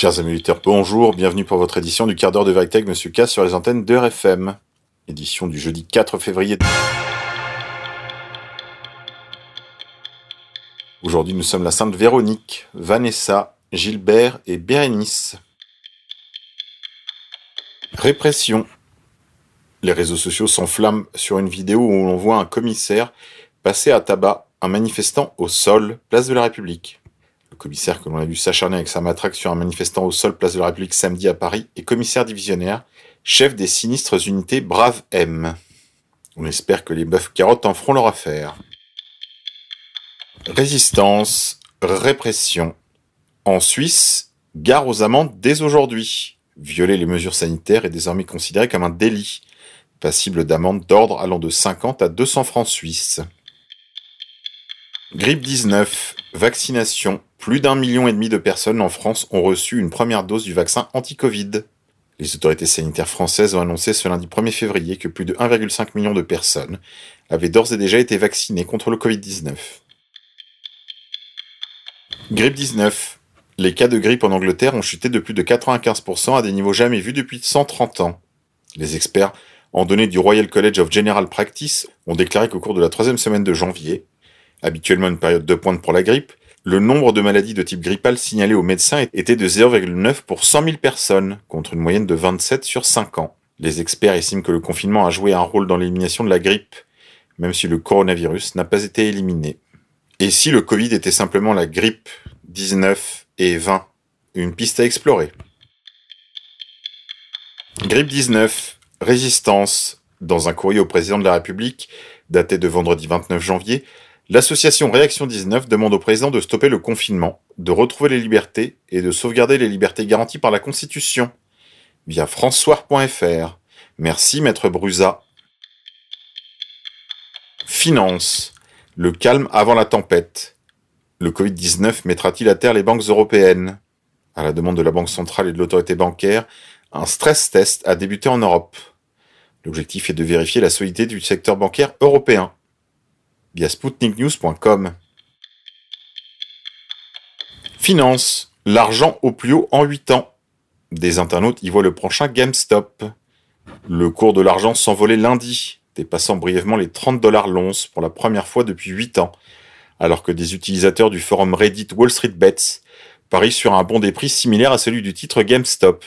Chers amis auditeurs, bonjour, bienvenue pour votre édition du quart d'heure de vérité avec Monsieur K sur les antennes de RFM. Édition du jeudi 4 février. Aujourd'hui, nous sommes la Sainte Véronique, Vanessa, Gilbert et Bérénice. Répression. Les réseaux sociaux s'enflamment sur une vidéo où l'on voit un commissaire passer à tabac un manifestant au sol, place de la République. Commissaire que l'on a vu s'acharner avec sa matraque sur un manifestant au sol, place de la République samedi à Paris, est commissaire divisionnaire, chef des sinistres unités Brave M. On espère que les bœufs carottes en feront leur affaire. Résistance, répression. En Suisse, gare aux amendes dès aujourd'hui. Violer les mesures sanitaires est désormais considéré comme un délit, passible d'amende d'ordre allant de 50 à 200 francs suisses. Grippe 19, vaccination. Plus d'un million et demi de personnes en France ont reçu une première dose du vaccin anti-Covid. Les autorités sanitaires françaises ont annoncé ce lundi 1er février que plus de 1,5 million de personnes avaient d'ores et déjà été vaccinées contre le Covid-19. Grippe 19. Les cas de grippe en Angleterre ont chuté de plus de 95% à des niveaux jamais vus depuis 130 ans. Les experts en données du Royal College of General Practice ont déclaré qu'au cours de la troisième semaine de janvier, habituellement une période de pointe pour la grippe, le nombre de maladies de type grippal signalées aux médecins était de 0,9 pour 100 000 personnes, contre une moyenne de 27 sur 5 ans. Les experts estiment que le confinement a joué un rôle dans l'élimination de la grippe, même si le coronavirus n'a pas été éliminé. Et si le Covid était simplement la grippe 19 et 20 Une piste à explorer. Grippe 19, résistance. Dans un courrier au président de la République, daté de vendredi 29 janvier, L'association Réaction 19 demande au président de stopper le confinement, de retrouver les libertés et de sauvegarder les libertés garanties par la Constitution. Via françois.fr. Merci, maître Brusa. Finance. Le calme avant la tempête. Le Covid-19 mettra-t-il à terre les banques européennes? À la demande de la Banque centrale et de l'autorité bancaire, un stress test a débuté en Europe. L'objectif est de vérifier la solidité du secteur bancaire européen via. Finance, l'argent au plus haut en 8 ans. Des internautes y voient le prochain GameStop. Le cours de l'argent s'envolait lundi, dépassant brièvement les 30 dollars l'once pour la première fois depuis 8 ans, alors que des utilisateurs du forum Reddit Wall Street Bets parient sur un bon des prix similaire à celui du titre GameStop.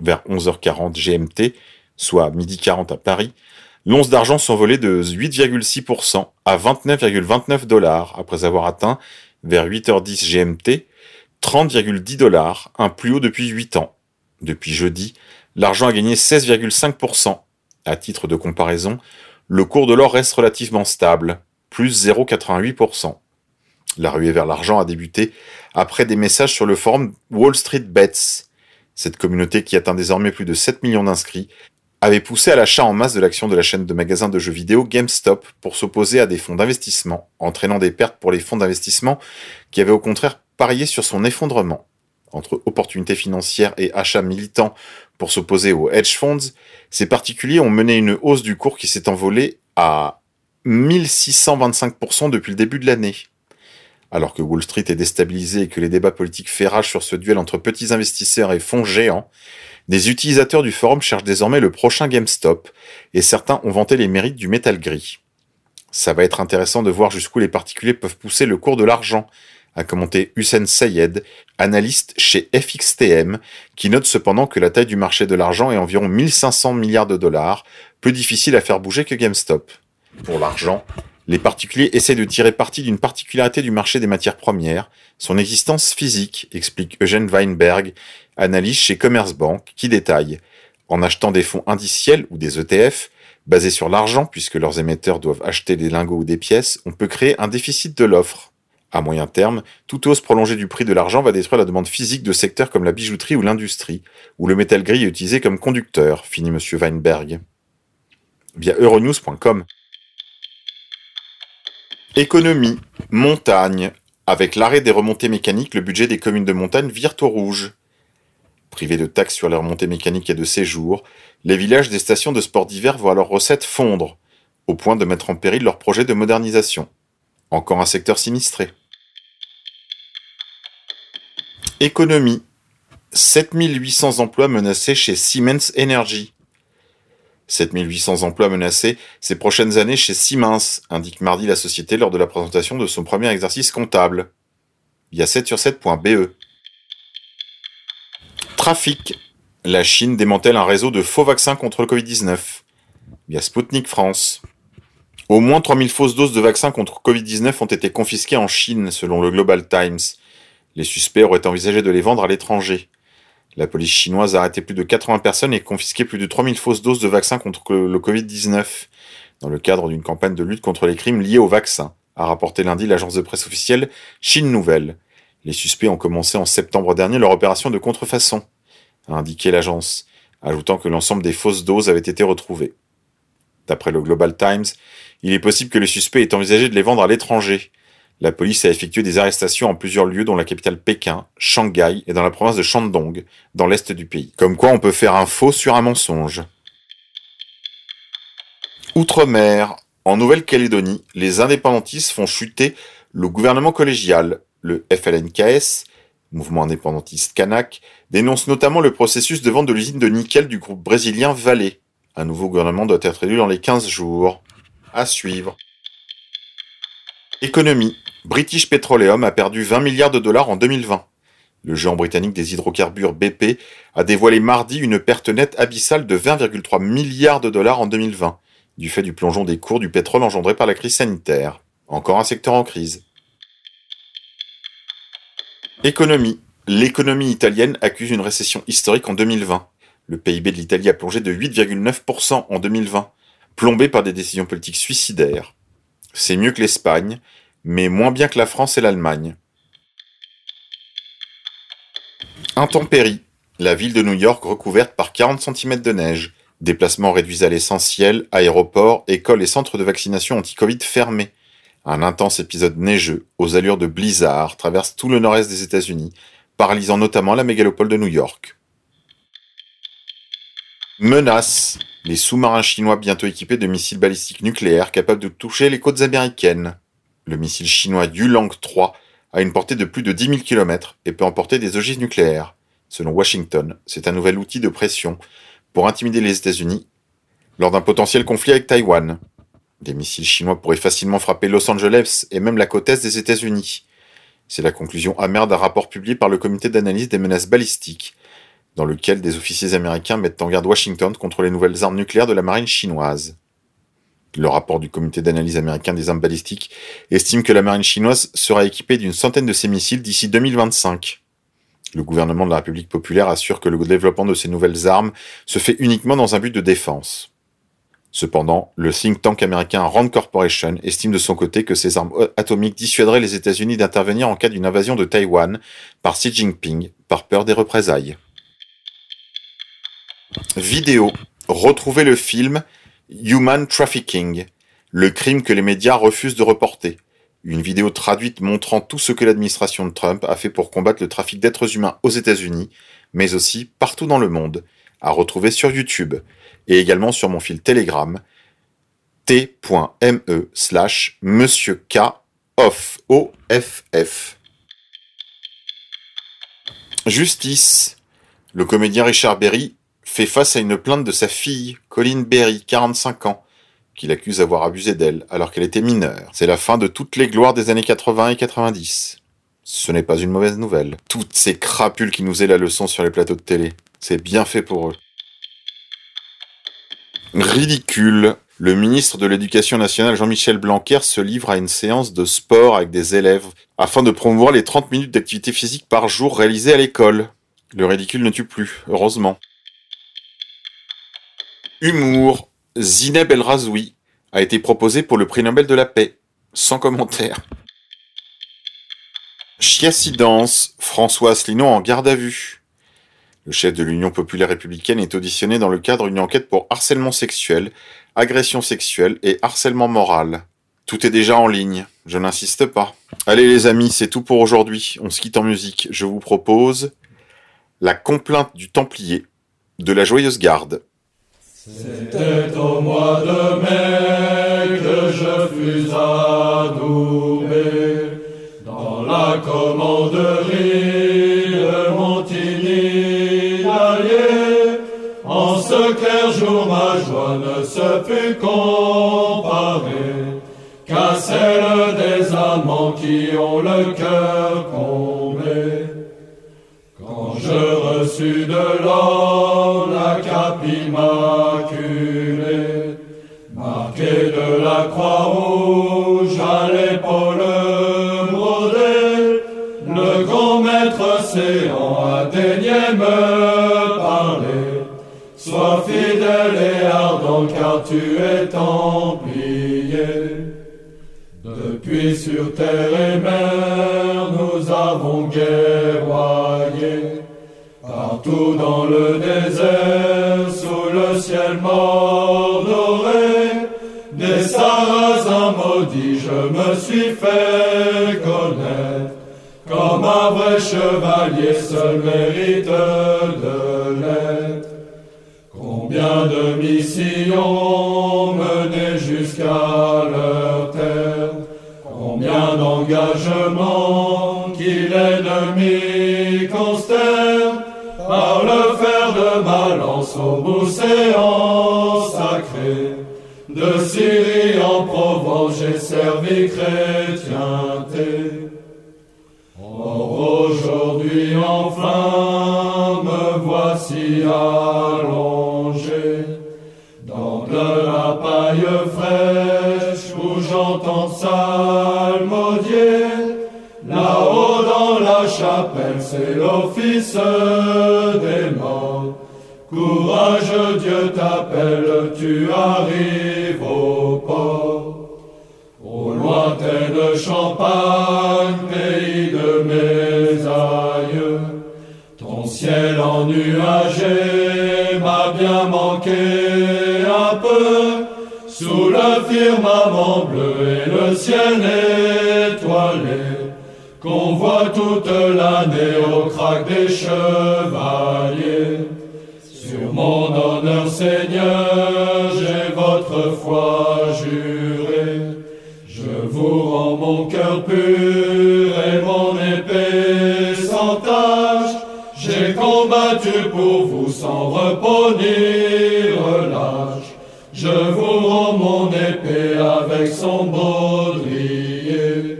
Vers 11h40 GMT, soit midi 40 à Paris, L'once d'argent s'envolait de 8,6% à 29,29 dollars après avoir atteint, vers 8h10 GMT, 30,10 dollars, un plus haut depuis 8 ans. Depuis jeudi, l'argent a gagné 16,5%. À titre de comparaison, le cours de l'or reste relativement stable, plus 0,88%. La ruée vers l'argent a débuté après des messages sur le forum Wall Street Bets. Cette communauté qui atteint désormais plus de 7 millions d'inscrits avait poussé à l'achat en masse de l'action de la chaîne de magasins de jeux vidéo GameStop pour s'opposer à des fonds d'investissement, entraînant des pertes pour les fonds d'investissement qui avaient au contraire parié sur son effondrement. Entre opportunités financières et achats militants pour s'opposer aux hedge funds, ces particuliers ont mené une hausse du cours qui s'est envolée à 1625% depuis le début de l'année. Alors que Wall Street est déstabilisé et que les débats politiques fait sur ce duel entre petits investisseurs et fonds géants, des utilisateurs du forum cherchent désormais le prochain GameStop, et certains ont vanté les mérites du métal gris. Ça va être intéressant de voir jusqu'où les particuliers peuvent pousser le cours de l'argent, a commenté Hussein Sayed, analyste chez FXTM, qui note cependant que la taille du marché de l'argent est environ 1500 milliards de dollars, plus difficile à faire bouger que GameStop. Pour l'argent, les particuliers essaient de tirer parti d'une particularité du marché des matières premières, son existence physique, explique Eugène Weinberg, analyse chez Commerzbank, qui détaille En achetant des fonds indiciels ou des ETF, basés sur l'argent puisque leurs émetteurs doivent acheter des lingots ou des pièces, on peut créer un déficit de l'offre. À moyen terme, toute hausse prolongée du prix de l'argent va détruire la demande physique de secteurs comme la bijouterie ou l'industrie, où le métal gris est utilisé comme conducteur, finit M. Weinberg. Via euronews.com. Économie, montagne. Avec l'arrêt des remontées mécaniques, le budget des communes de montagne vire au rouge. Privés de taxes sur les remontées mécaniques et de séjour, les villages des stations de sport d'hiver voient leurs recettes fondre, au point de mettre en péril leur projet de modernisation. Encore un secteur sinistré. Économie. 7800 emplois menacés chez Siemens Energy. 7800 emplois menacés ces prochaines années chez Siemens, indique mardi la société lors de la présentation de son premier exercice comptable. Via 7 sur 7.be. Trafic. La Chine démantèle un réseau de faux vaccins contre le Covid-19. Via Sputnik France. Au moins 3000 fausses doses de vaccins contre Covid-19 ont été confisquées en Chine, selon le Global Times. Les suspects auraient envisagé de les vendre à l'étranger. La police chinoise a arrêté plus de 80 personnes et confisqué plus de 3000 fausses doses de vaccins contre le Covid-19 dans le cadre d'une campagne de lutte contre les crimes liés au vaccin, a rapporté lundi l'agence de presse officielle Chine Nouvelle. Les suspects ont commencé en septembre dernier leur opération de contrefaçon, a indiqué l'agence, ajoutant que l'ensemble des fausses doses avait été retrouvées. D'après le Global Times, il est possible que les suspects aient envisagé de les vendre à l'étranger, la police a effectué des arrestations en plusieurs lieux dont la capitale Pékin, Shanghai et dans la province de Shandong, dans l'est du pays. Comme quoi on peut faire un faux sur un mensonge. Outre-mer, en Nouvelle-Calédonie, les indépendantistes font chuter le gouvernement collégial. Le FLNKS, mouvement indépendantiste kanak, dénonce notamment le processus de vente de l'usine de nickel du groupe brésilien Vale. Un nouveau gouvernement doit être élu dans les 15 jours. À suivre. Économie. British Petroleum a perdu 20 milliards de dollars en 2020. Le géant britannique des hydrocarbures BP a dévoilé mardi une perte nette abyssale de 20,3 milliards de dollars en 2020, du fait du plongeon des cours du pétrole engendré par la crise sanitaire. Encore un secteur en crise. Économie. L'économie italienne accuse une récession historique en 2020. Le PIB de l'Italie a plongé de 8,9% en 2020, plombé par des décisions politiques suicidaires. C'est mieux que l'Espagne, mais moins bien que la France et l'Allemagne. Intempéries. La ville de New York recouverte par 40 cm de neige. Déplacements réduits à l'essentiel, aéroports, écoles et centres de vaccination anti-Covid fermés. Un intense épisode neigeux, aux allures de blizzard, traverse tout le nord-est des États-Unis, paralysant notamment la mégalopole de New York. Menace. Les sous-marins chinois bientôt équipés de missiles balistiques nucléaires capables de toucher les côtes américaines. Le missile chinois Yulang 3 a une portée de plus de 10 000 km et peut emporter des ogives nucléaires. Selon Washington, c'est un nouvel outil de pression pour intimider les États-Unis lors d'un potentiel conflit avec Taïwan. Des missiles chinois pourraient facilement frapper Los Angeles et même la côte est des États-Unis. C'est la conclusion amère d'un rapport publié par le comité d'analyse des menaces balistiques, dans lequel des officiers américains mettent en garde Washington contre les nouvelles armes nucléaires de la marine chinoise. Le rapport du comité d'analyse américain des armes balistiques estime que la marine chinoise sera équipée d'une centaine de ces missiles d'ici 2025. Le gouvernement de la République populaire assure que le développement de ces nouvelles armes se fait uniquement dans un but de défense. Cependant, le think tank américain Rand Corporation estime de son côté que ces armes atomiques dissuaderaient les États-Unis d'intervenir en cas d'une invasion de Taïwan par Xi Jinping par peur des représailles. Vidéo. Retrouvez le film Human Trafficking, le crime que les médias refusent de reporter. Une vidéo traduite montrant tout ce que l'administration de Trump a fait pour combattre le trafic d'êtres humains aux États-Unis, mais aussi partout dans le monde, à retrouver sur YouTube et également sur mon fil Telegram t.me slash monsieur K. Justice. Le comédien Richard Berry fait face à une plainte de sa fille, Colin Berry, 45 ans, qui l'accuse d'avoir abusé d'elle alors qu'elle était mineure. C'est la fin de toutes les gloires des années 80 et 90. Ce n'est pas une mauvaise nouvelle. Toutes ces crapules qui nous aient la leçon sur les plateaux de télé. C'est bien fait pour eux. Ridicule. Le ministre de l'Éducation nationale Jean-Michel Blanquer se livre à une séance de sport avec des élèves afin de promouvoir les 30 minutes d'activité physique par jour réalisées à l'école. Le ridicule ne tue plus, heureusement. Humour. Zineb El Razoui a été proposé pour le prix Nobel de la paix. Sans commentaire. Chiacidance. François Asselineau en garde à vue. Le chef de l'Union populaire républicaine est auditionné dans le cadre d'une enquête pour harcèlement sexuel, agression sexuelle et harcèlement moral. Tout est déjà en ligne, je n'insiste pas. Allez les amis, c'est tout pour aujourd'hui. On se quitte en musique. Je vous propose La complainte du Templier de la Joyeuse Garde. C'était au mois de mai que je fus adoubé dans la commanderie de Montigny d'Allier. En ce clair jour, ma joie ne se fut comparée qu'à celle des amants qui ont le cœur comblé. Quand je reçus de l'or la capima brodée, le grand maître séant atteignait me parler. Sois fidèle et ardent car tu es templier. Depuis sur terre et mer, nous avons guerroyé. Partout dans le désert, sous le ciel mordoré, des je me suis fait connaître. Comme un vrai chevalier seul mérite de l'être. Combien de missions menées jusqu'à leur terre, combien d'engagements qui l'ennemi consterne, par le fer de ma lance au bousséant sacré? De Syrie en Provence j'ai servi chrétienté. Or aujourd'hui enfin me voici allongé dans de la paille fraîche où j'entends psalmodier. Là-haut dans la chapelle, c'est l'office des morts. Courage, Dieu t'appelle, tu arrives au port. Au lointaine Champagne, pays de mes aïeux, ton ciel ennuagé m'a bien manqué un peu, sous le firmament bleu et le ciel étoilé, qu'on voit toute l'année au crack des chevaliers. Mon honneur, Seigneur, j'ai votre foi juré. Je vous rends mon cœur pur et mon épée sans tache. J'ai combattu pour vous sans repos ni relâche. Je vous rends mon épée avec son baudrier.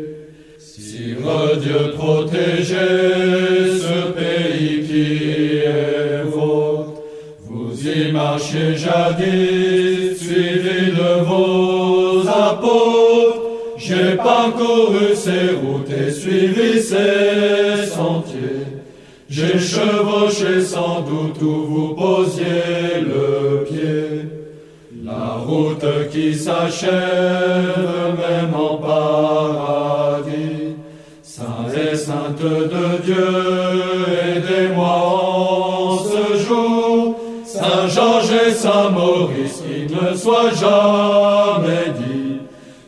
Sire Dieu protégez ce pays qui Marchez jadis, suivi de vos apôtres. J'ai parcouru ces routes et suivi ces sentiers. J'ai chevauché sans doute où vous posiez le pied. La route qui s'achève même en paradis. Saint et sainte de Dieu, Georges et Saint Maurice, qu'il ne soit jamais dit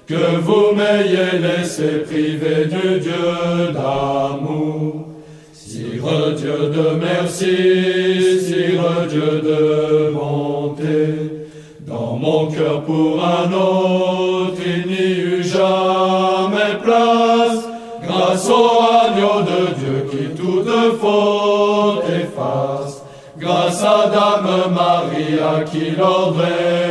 que vous m'ayez laissé priver du Dieu d'amour. Sire Dieu de merci, Sire Dieu de bonté, dans mon cœur pour un autre il n'y eut jamais place, grâce au agneau de Dieu qui toute faute efface, grâce à aqui não vem.